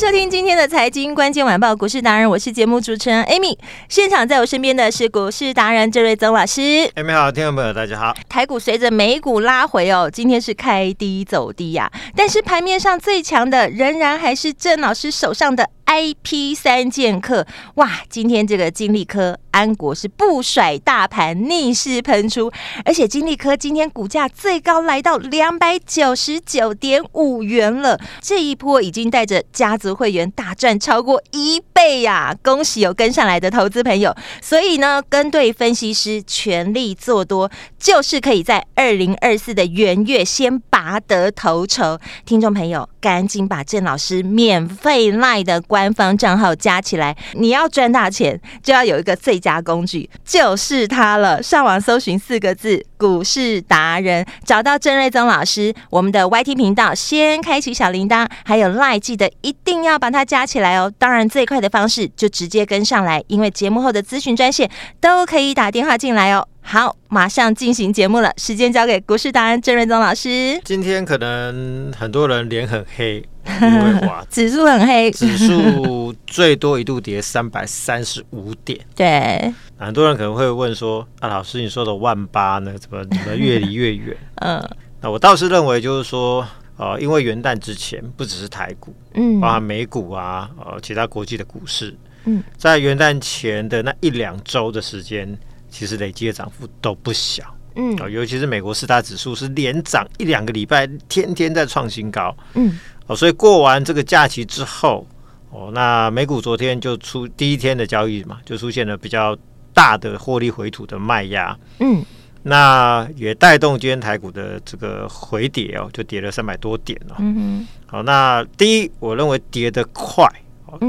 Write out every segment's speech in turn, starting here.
收听今天的财经关键晚报股市达人，我是节目主持人 Amy。现场在我身边的是股市达人郑瑞宗老师。Amy 好，听众朋友大家好。台股随着美股拉回哦，今天是开低走低呀、啊，但是盘面上最强的仍然还是郑老师手上的。IP 三剑客。哇，今天这个金利科安国是不甩大盘逆势喷出，而且金利科今天股价最高来到两百九十九点五元了，这一波已经带着家族会员大赚超过一倍呀、恭喜有跟上来的投资朋友，所以呢，跟对分析师全力做多，就是可以在二零二四的元月先拔得头筹。听众朋友，赶紧把郑老师免费赖的。官方账号加起来，你要赚大钱，就要有一个最佳工具，就是它了。上网搜寻四个字“股市达人”，找到郑瑞宗老师，我们的 YT 频道先开启小铃铛，还有 LINE，记得一定要把它加起来哦。当然，最快的方式就直接跟上来，因为节目后的咨询专线都可以打电话进来哦。好，马上进行节目了，时间交给股市达人郑瑞宗老师。今天可能很多人脸很黑。因为哇，指数很黑，指数最多一度跌三百三十五点。对，很多人可能会问说：“啊，老师，你说的万八呢？怎么怎么越离越远？” 嗯，那我倒是认为，就是说，呃，因为元旦之前不只是台股，嗯，包含美股啊，呃，其他国际的股市，嗯，在元旦前的那一两周的时间，其实累积的涨幅都不小，嗯，尤其是美国四大指数是连涨一两个礼拜，天天在创新高，嗯。哦，所以过完这个假期之后，哦，那美股昨天就出第一天的交易嘛，就出现了比较大的获利回吐的卖压，嗯，那也带动今天台股的这个回跌哦，就跌了三百多点哦，嗯哼，好，那第一，我认为跌得快，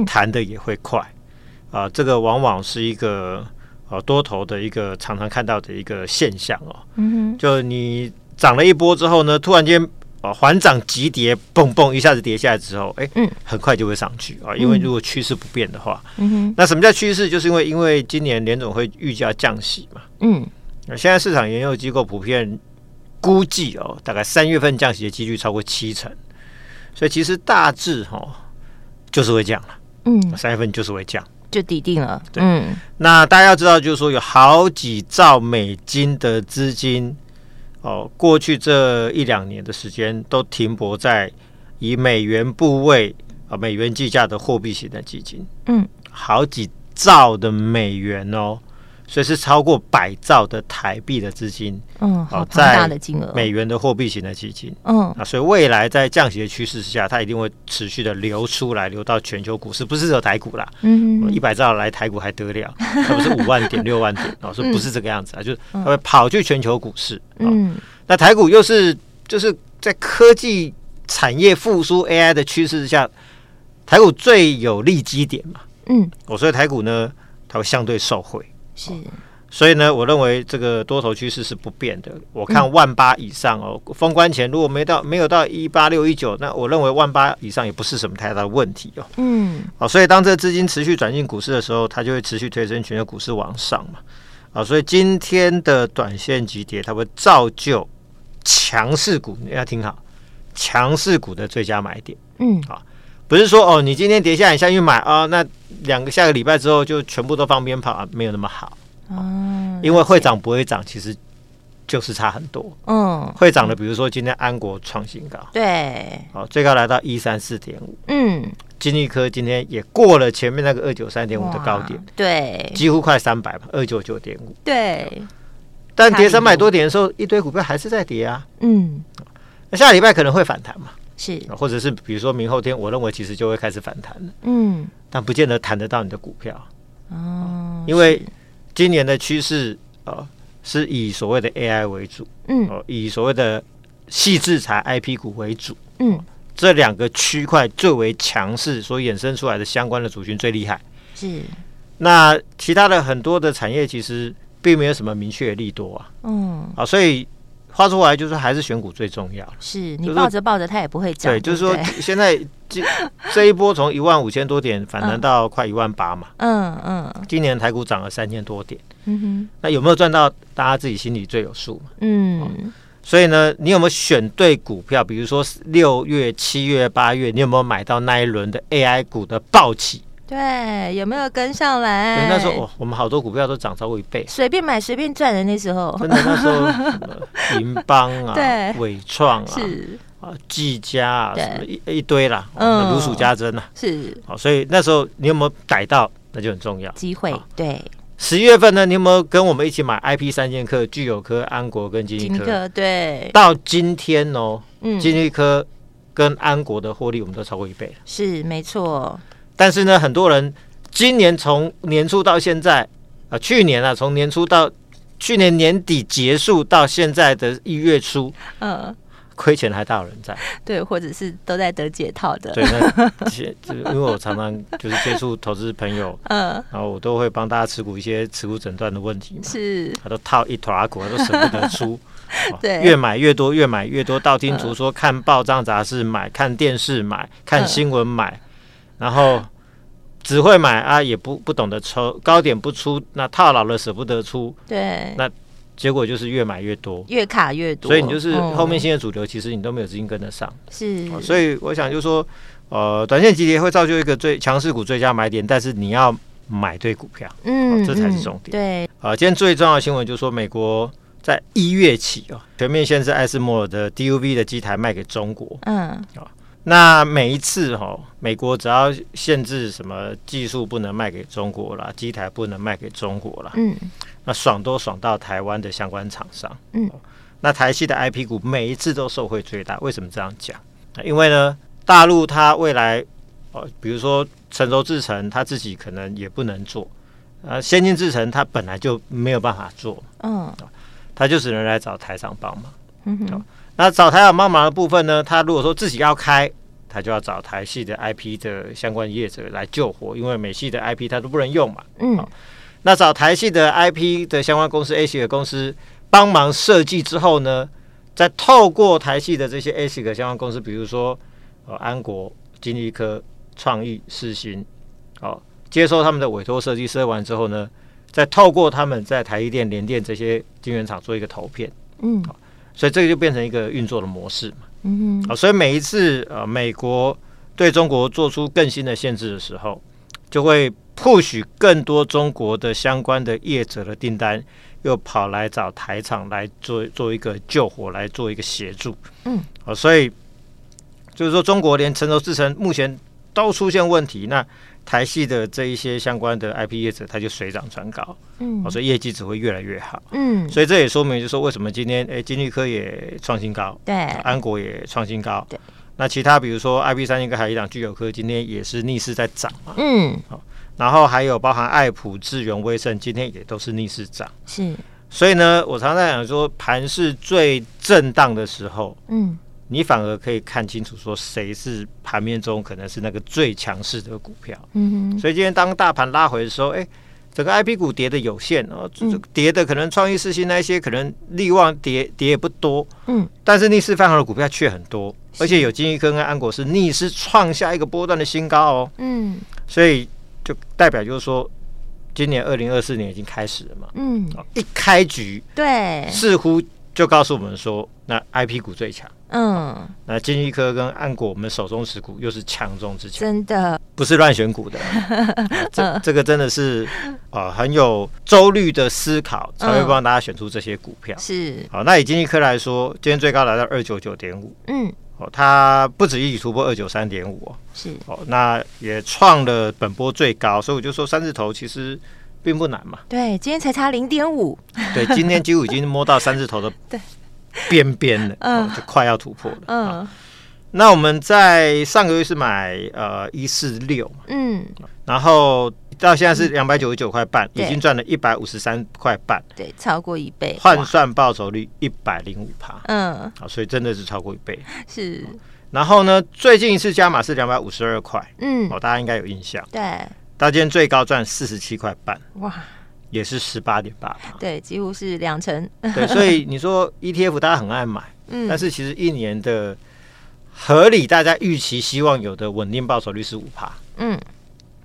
弹的也会快，啊，这个往往是一个呃多头的一个常常看到的一个现象哦，嗯哼，就你涨了一波之后呢，突然间。哦，缓涨急跌，蹦蹦一下子跌下来之后，哎，嗯，很快就会上去啊。因为如果趋势不变的话，嗯哼，那什么叫趋势？就是因为因为今年联总会预计要降息嘛，嗯，那现在市场研究机构普遍估计哦，大概三月份降息的几率超过七成，所以其实大致哈、哦、就是会降了，嗯，三月份就是会降，就底定了，对，嗯，那大家要知道，就是说有好几兆美金的资金。哦，过去这一两年的时间都停泊在以美元部位啊、美元计价的货币型的基金，嗯，好几兆的美元哦，所以是超过百兆的台币的资金，嗯，好庞大的金额，美元的货币型的基金，嗯，啊，所以未来在降息的趋势之下，它一定会持续的流出来，流到全球股市，不是只有台股啦，嗯，一百兆来台股还得了，它不是五万点、六万点，哦，所以不是这个样子啊，就是它会跑去全球股市，嗯。那台股又是就是在科技产业复苏 AI 的趋势之下，台股最有利基点嘛，嗯，我所以台股呢，它会相对受惠，是，所以呢，我认为这个多头趋势是不变的。我看万八以上哦，封关前如果没到没有到一八六一九，那我认为万八以上也不是什么太大的问题哦，嗯，哦，所以当这个资金持续转进股市的时候，它就会持续推升全球股市往上嘛，啊，所以今天的短线急跌，它会造就。强势股你要听好，强势股的最佳买点，嗯，啊，不是说哦，你今天跌下来你下去买啊，那两个下个礼拜之后就全部都放鞭炮啊，没有那么好，哦，因为会涨不会涨，其实就是差很多，嗯，会涨的，比如说今天安国创新高，对，好，最高来到一三四点五，嗯，金利科今天也过了前面那个二九三点五的高点，对，几乎快三百吧，二九九点五，对。但跌三百多点的时候，一堆股票还是在跌啊。嗯，那下礼拜可能会反弹嘛？是，或者是比如说明后天，我认为其实就会开始反弹了，嗯，但不见得谈得到你的股票，哦，因为今年的趋势啊是以所谓的 AI 为主，嗯，哦，以所谓的细制裁 IP 股为主，嗯，这两个区块最为强势，所衍生出来的相关的族群最厉害，是，那其他的很多的产业其实并没有什么明确的利多啊，嗯，啊，所以。画出来就是还是选股最重要。是你抱着抱着它也不会涨。对，就是说 现在这这一波从一万五千多点反弹到快一万八嘛。嗯嗯。今年台股涨了三千多点。嗯哼。那有没有赚到？大家自己心里最有数嘛。嗯。所以呢，你有没有选对股票？比如说六月、七月、八月，你有没有买到那一轮的 AI 股的暴起？对，有没有跟上来？那时候，我们好多股票都涨超过一倍，随便买随便赚的那时候。真的，那时候银邦啊，对，伟创啊，是啊，技嘉啊，什么一一堆啦，嗯，如数家珍啊，是。好，所以那时候你有没有逮到，那就很重要。机会对。十一月份呢，你有没有跟我们一起买 IP 三剑客、聚友科、安国跟金立科？对。到今天哦，嗯，金立科跟安国的获利，我们都超过一倍了。是，没错。但是呢，很多人今年从年初到现在，啊、呃，去年啊，从年初到去年年底结束到现在的一月初，嗯，亏钱还大有人在，对，或者是都在得解套的，对，那 些因为我常常就是接触投资朋友，嗯，然后我都会帮大家持股一些持股诊断的问题嘛，是，他都套一坨阿股，他都舍不得出，对，越买越多，越买越多，道听途说，看报章杂志买，看电视买，看新闻买。嗯然后只会买啊，也不不懂得抽高点不出，那套牢了舍不得出，对，那结果就是越买越多，越卡越多，所以你就是后面新的主流，其实你都没有资金跟得上，是、哦，所以我想就是说，呃，短线急跌会造就一个最强势股最佳买点，但是你要买对股票，嗯、哦，这才是重点，嗯、对，啊、呃，今天最重要的新闻就是说，美国在一月起哦，全面限制艾斯摩尔的 DUV 的机台卖给中国，嗯，啊、哦。那每一次哈，美国只要限制什么技术不能卖给中国啦，机台不能卖给中国啦，嗯，那爽都爽到台湾的相关厂商，嗯，那台系的 IP 股每一次都受惠最大，为什么这样讲？因为呢，大陆它未来哦，比如说成熟制程，它自己可能也不能做，啊，先进制程它本来就没有办法做，嗯，它就只能来找台厂帮忙，嗯哼。那找台厂帮忙的部分呢？他如果说自己要开，他就要找台系的 IP 的相关业者来救火，因为美系的 IP 他都不能用嘛。嗯。那找台系的 IP 的相关公司 ASIC 的公司帮忙设计之后呢，再透过台系的这些 ASIC 的相关公司，比如说呃安国、金立科、创意、世新，哦，接收他们的委托设计，设计完之后呢，再透过他们在台积电、联电这些晶圆厂做一个投片。嗯。所以这个就变成一个运作的模式嘛，嗯哼，所以每一次呃美国对中国做出更新的限制的时候，就会 push 更多中国的相关的业者的订单，又跑来找台厂来做做一个救火，来做一个协助，嗯，好，所以就是说中国连成熟制程目前都出现问题，那。台系的这一些相关的 IP 业者，它就水涨船高，嗯，所以业绩只会越来越好，嗯，所以这也说明，就是说为什么今天，哎，金立科也创新高，对，安国也创新高，对，那其他比如说 IP 三星跟海一档聚友科今天也是逆势在涨嘛，嗯，好，然后还有包含爱普、智源、威盛，今天也都是逆势涨，是，所以呢，我常常在讲说，盘是最震荡的时候，嗯。你反而可以看清楚，说谁是盘面中可能是那个最强势的股票。嗯哼。所以今天当大盘拉回的时候，哎，整个 IP 股跌的有限哦，跌的可能创意、四新那些可能力旺跌跌也不多。嗯。但是逆势翻红的股票却很多，而且有金一科跟安国是逆势创下一个波段的新高哦。嗯。所以就代表就是说，今年二零二四年已经开始了嘛。嗯。一开局，对，似乎就告诉我们说，那 IP 股最强。嗯，那金立科跟安国，我们手中持股又是强中之强，真的。不是乱选股的，啊、这这个真的是啊很有周率的思考，才会帮大家选出这些股票。嗯、是，好，那以金立科来说，今天最高来到二九九点五，嗯，哦，它不止一举突破二九三点五哦，是，哦，那也创了本波最高，所以我就说三字头其实并不难嘛。对，今天才差零点五，对，今天几乎已经摸到三字头的 对。边边了，嗯，就快要突破了，嗯，那我们在上个月是买呃一四六，嗯，然后到现在是两百九十九块半，嗯、已经赚了一百五十三块半，对，超过一倍，换算报酬率一百零五趴，嗯，好，所以真的是超过一倍，是。然后呢，最近一次加码是两百五十二块，嗯，哦，大家应该有印象，对，到今天最高赚四十七块半，哇，也是十八点八趴，对，几乎是两成，对，所以你说 ETF 大家很爱买，嗯，但是其实一年的。合理，大家预期希望有的稳定报酬率是五趴。嗯，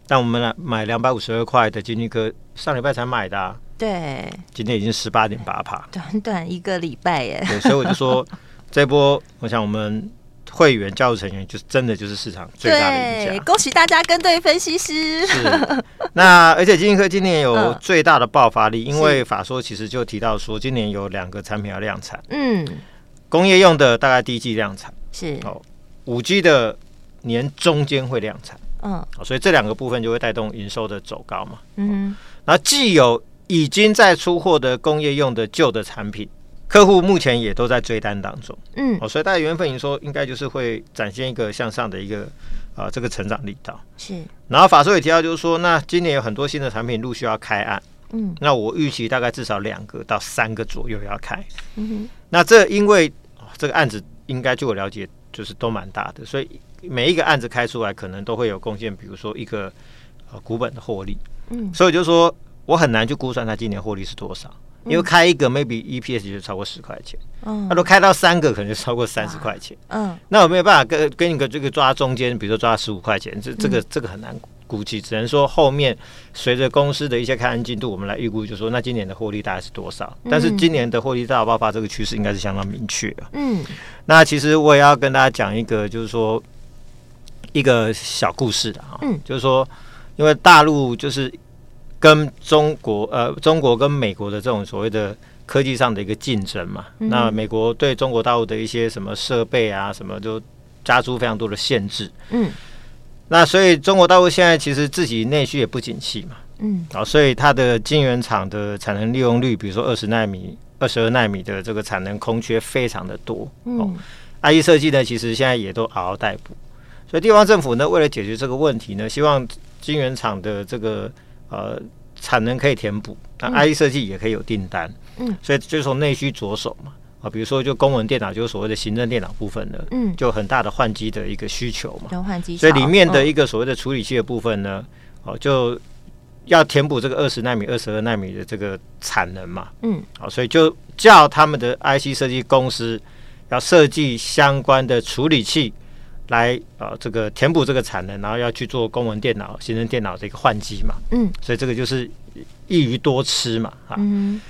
但我们来买两百五十二块的金立科，上礼拜才买的，啊，对，今天已经十八点八趴，短短一个礼拜耶。对，所以我就说 这波，我想我们会员加入成员，就是真的就是市场最大的赢家。恭喜大家跟对分析师。是，那而且金立科今年有最大的爆发力，嗯、因为法说其实就提到说，今年有两个产品要量产。嗯，工业用的大概第一季量产。是。哦，五 G 的年中间会量产，嗯，所以这两个部分就会带动营收的走高嘛，嗯，然后既有已经在出货的工业用的旧的产品，客户目前也都在追单当中，嗯，哦，所以大概原本营收应该就是会展现一个向上的一个啊、呃、这个成长力道，是，然后法硕也提到就是说，那今年有很多新的产品陆续要开案，嗯，那我预期大概至少两个到三个左右要开，嗯哼，那这因为、哦、这个案子。应该据我了解，就是都蛮大的，所以每一个案子开出来，可能都会有贡献。比如说一个呃股本的获利，嗯，所以就是说我很难去估算它今年获利是多少，嗯、因为开一个 maybe EPS 就超过十块钱，嗯，那都开到三个，可能就超过三十块钱，嗯，那我没有办法跟跟一个这个抓中间，比如说抓十五块钱，这这个、嗯、这个很难。估计只能说后面随着公司的一些开案进度，我们来预估，就是说那今年的获利大概是多少？但是今年的获利大爆发这个趋势应该是相当明确。的。嗯，那其实我也要跟大家讲一个，就是说一个小故事的啊，嗯，就是说因为大陆就是跟中国呃中国跟美国的这种所谓的科技上的一个竞争嘛，那美国对中国大陆的一些什么设备啊什么就加诸非常多的限制，嗯。那所以中国大陆现在其实自己内需也不景气嘛，嗯，啊，所以它的晶圆厂的产能利用率，比如说二十纳米、二十二纳米的这个产能空缺非常的多，嗯，IE 设计呢，其实现在也都嗷嗷待哺，所以地方政府呢，为了解决这个问题呢，希望晶圆厂的这个呃产能可以填补，那 IC 设计也可以有订单，嗯，所以就从内需着手嘛。啊，比如说就公文电脑，就是所谓的行政电脑部分的，嗯，就很大的换机的一个需求嘛，换机，所以里面的一个所谓的处理器的部分呢，哦，就要填补这个二十纳米、二十二纳米的这个产能嘛，嗯，好，所以就叫他们的 IC 设计公司要设计相关的处理器来啊，这个填补这个产能，然后要去做公文电脑、行政电脑的一个换机嘛，嗯，所以这个就是一鱼多吃嘛，啊，嗯，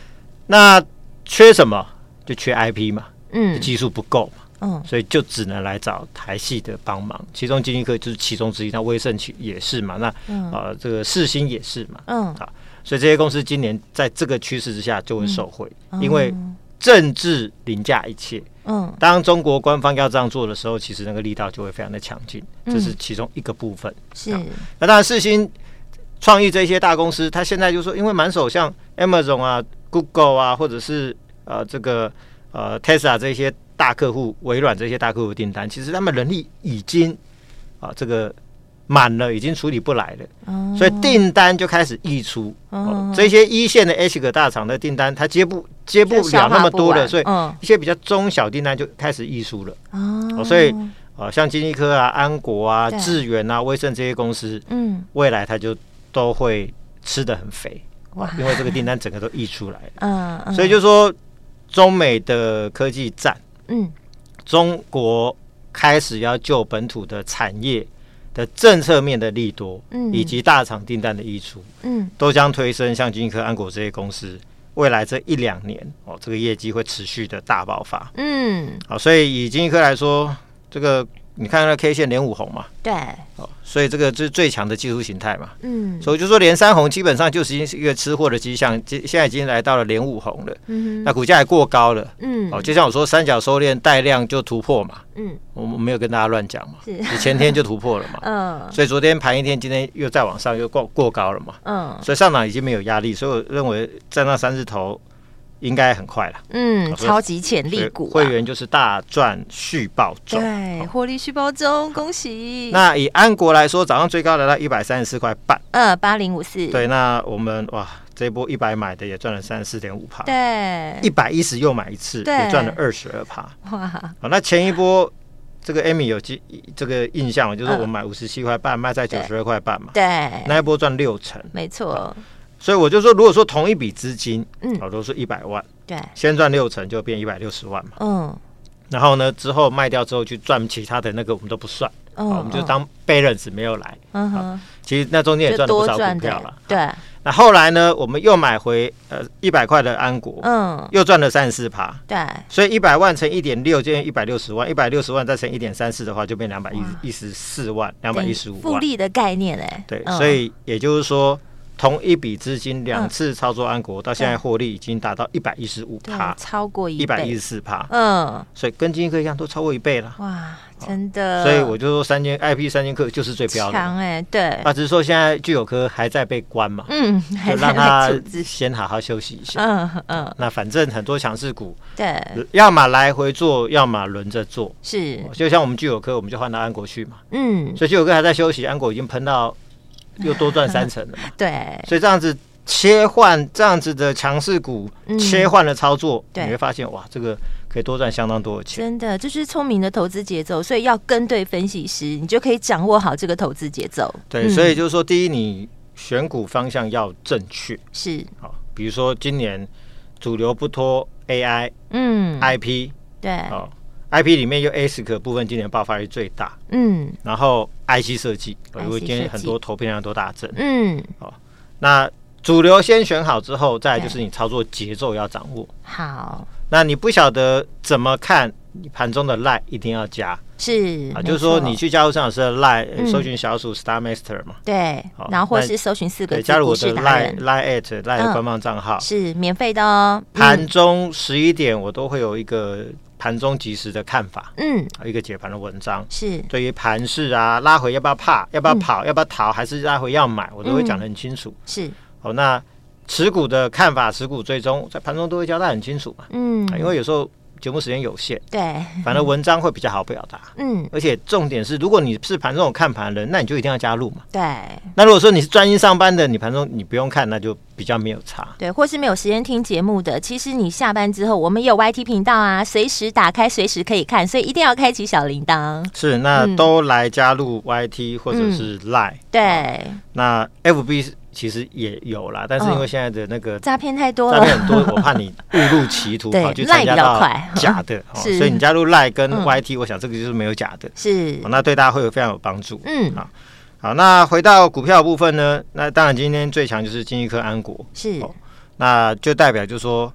那缺什么？就缺 IP 嘛，嗯，技术不够嘛，嗯，所以就只能来找台系的帮忙。其中晶心科就是其中之一，那威盛也是嘛，那啊、嗯。呃、这个世芯也是嘛，嗯，啊，所以这些公司今年在这个趋势之下就会受惠，嗯、因为政治凌驾一切。嗯，当中国官方要这样做的时候，其实那个力道就会非常的强劲，这是其中一个部分。是，那当然世芯创意这些大公司，他现在就说，因为满手像 Amazon 啊、Google 啊，或者是呃，这个呃，Tesla 这些大客户，微软这些大客户订单，其实他们人力已经啊、呃，这个满了，已经处理不来了，哦、所以订单就开始溢出。这些一线的 H 个大厂的订单，它接不接不了那么多了，所以一些比较中小订单就开始溢出了。哦，所以啊、呃，像金立科啊、安国啊、智源啊、威盛这些公司，嗯，未来它就都会吃得很肥，哇，因为这个订单整个都溢出来了。嗯，嗯。所以就说。中美的科技战，嗯，中国开始要救本土的产业的政策面的利多，嗯，以及大厂订单的溢出，嗯，都将推升像晶心科、安国这些公司未来这一两年哦，这个业绩会持续的大爆发，嗯，好，所以以晶心科来说，这个你看那 K 线连五红嘛，对，哦，所以这个是最强的技术形态嘛，嗯，所以就说连三红基本上就是一个吃货的迹象，现在已经来到了连五红了，嗯，那股价也过高了，嗯，哦，就像我说三角收敛带量就突破嘛，嗯，我们没有跟大家乱讲嘛，是，前天就突破了嘛，嗯，所以昨天盘一天，今天又再往上又过过高了嘛，嗯，所以上涨已经没有压力，所以我认为在那三字头应该很快了。嗯，超级潜力股、啊，会员就是大赚续报中，对，获利续报中，恭喜。那以安国来说，早上最高来到一百三十四块半，嗯，八零五四。对，那我们哇，这一波一百买的也赚了三十四点五趴，对，一百一十又买一次，也赚了二十二趴，哇，好，那前一波。这个 Amy 有记这个印象，就是我买五十七块半，卖在九十二块半嘛。对，那一波赚六成，没错。所以我就说，如果说同一笔资金，嗯，好，都是一百万，对，先赚六成就变一百六十万嘛。嗯，然后呢，之后卖掉之后去赚其他的那个，我们都不算，嗯我们就当 balance 没有来。嗯哼，其实那中间也赚了不少股票了。对。那后来呢？我们又买回呃一百块的安国，嗯，又赚了三十四趴，对，所以一百万乘一点六，就一百六十万，一百六十万再乘一点三四的话，就变两百一十四万，两百一十五万。复利的概念哎，对，所以也就是说，同一笔资金两次操作安国，到现在获利已经达到一百一十五趴，超过一一百一十四趴，嗯，所以跟金科一样，都超过一倍了，哇。真的，所以我就说三千 IP 三千克就是最标的。强哎，对。啊，只是说现在聚友科还在被关嘛，嗯，就让他先好好休息一下，嗯嗯，那反正很多强势股，对，要么来回做，要么轮着做，是，就像我们聚友科，我们就换到安国去嘛，嗯，所以聚友科还在休息，安国已经喷到又多赚三成了嘛，对，所以这样子切换这样子的强势股切换的操作，你会发现哇，这个。可以多赚相当多的钱，真的这、就是聪明的投资节奏，所以要跟对分析师，你就可以掌握好这个投资节奏。对，所以就是说，第一，你选股方向要正确，是。好，比如说今年主流不拖 AI，嗯，IP，对，好，IP 里面有 ASIC 部分今年爆发力最大，嗯，然后 IC 设计，因为今天很多投片量都大增，嗯，好，那主流先选好之后，再来就是你操作节奏要掌握。好。那你不晓得怎么看，你盘中的 line 一定要加，是啊，就是说你去加入郑老师的 line，搜寻小鼠 Star Master 嘛，对，然后或是搜寻四个字，加入我的 line line at line 的官方账号，是免费的哦。盘中十一点我都会有一个盘中即时的看法，嗯，一个解盘的文章，是。对于盘势啊，拉回要不要怕，要不要跑，要不要逃，还是拉回要买，我都会讲得很清楚，是，好那。持股的看法，持股追踪在盘中都会交代很清楚嘛。嗯，因为有时候节目时间有限，对，反正文章会比较好表达。嗯，而且重点是，如果你是盘中有看盘的人，那你就一定要加入嘛。对。那如果说你是专心上班的，你盘中你不用看，那就比较没有差。对，或是没有时间听节目的，其实你下班之后，我们有 YT 频道啊，随时打开，随时可以看，所以一定要开启小铃铛。是，那都来加入 YT 或者是 Line。对。那 FB。其实也有啦，但是因为现在的那个诈骗太多了，诈骗很多，我怕你误入歧途，跑去参加到假的，所以你加入 Line 跟 YT，我想这个就是没有假的，是，那对大家会有非常有帮助。嗯，好，好，那回到股票部分呢，那当然今天最强就是金一科安国，是，那就代表就是说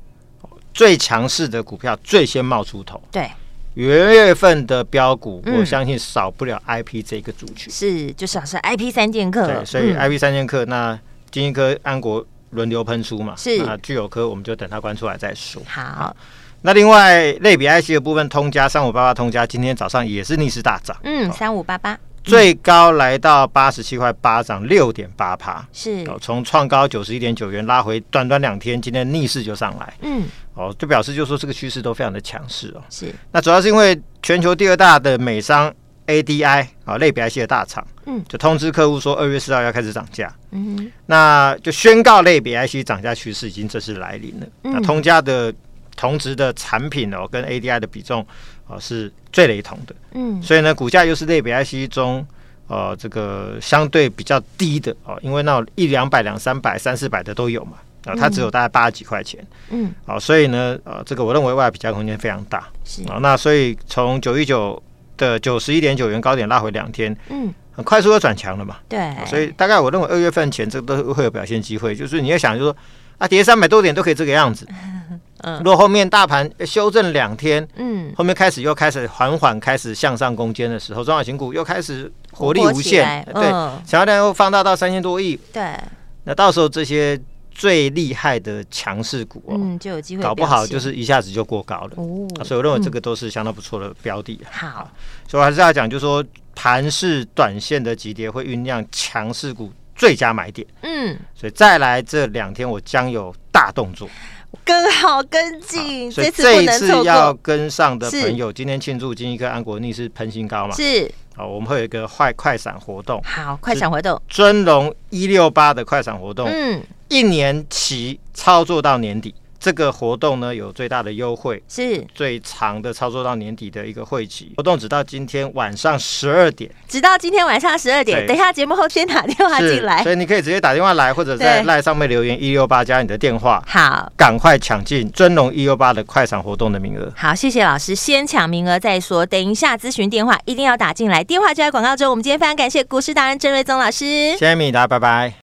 最强势的股票最先冒出头，对。元月份的标股，我相信少不了 IP 这个族群，是，就少是 IP 三剑客，对，所以 IP 三剑客那。金一科、安国轮流喷出嘛，是。啊，具有科我们就等它关出来再说。好，那另外类比 IC 的部分，通家三五八八通家今天早上也是逆势大涨，嗯，三五八八。最高来到八十七块八，涨六点八趴，是。从创高九十一点九元拉回，短短两天，今天逆势就上来，嗯，哦，就表示就说这个趋势都非常的强势哦。是，那主要是因为全球第二大的美商。ADI 啊，类比 IC 的大厂，嗯，就通知客户说二月四号要开始涨价，嗯，那就宣告类比 IC 涨价趋势已经正式来临了。嗯、那通家的同值的产品哦，跟 ADI 的比重哦是最雷同的，嗯，所以呢，股价又是类比 IC 中呃这个相对比较低的哦，因为那一两百、两三百、三四百的都有嘛，啊，它只有大概八十几块钱，嗯，好，所以呢，呃，这个我认为外比较空间非常大，是。啊，那所以从九一九。的九十一点九元高点拉回两天，嗯，很快速的转强了嘛，对，所以大概我认为二月份前这个都会有表现机会，就是你要想就是说啊，跌三百多点都可以这个样子，嗯，如果后面大盘修正两天，嗯，后面开始又开始缓缓开始向上攻坚的时候，中小型股又开始活力无限，对，成交量又放大到三千多亿，对，那到时候这些。最厉害的强势股哦，嗯，就有机会，搞不好就是一下子就过高了哦。所以我认为这个都是相当不错的标的。好，所以我还是要讲，就是说盘势短线的急跌会酝酿强势股最佳买点。嗯，所以再来这两天我将有大动作。跟好跟进。所以这一次要跟上的朋友，今天庆祝金一科安国逆势喷新高嘛？是。好，我们会有一个快快闪活动。好，快闪活动，尊龙一六八的快闪活动。嗯，一年期操作到年底。这个活动呢，有最大的优惠，是最长的操作到年底的一个会期活动，直到今天晚上十二点，直到今天晚上十二点。等一下节目后先打电话进来，所以你可以直接打电话来，或者在赖上面留言一六八加你的电话，好，赶快抢进尊龙一六八的快闪活动的名额。好，谢谢老师，先抢名额再说。等一下咨询电话一定要打进来，电话就在广告中。我们今天非常感谢股市达人郑瑞宗老师，谢谢米达，拜拜。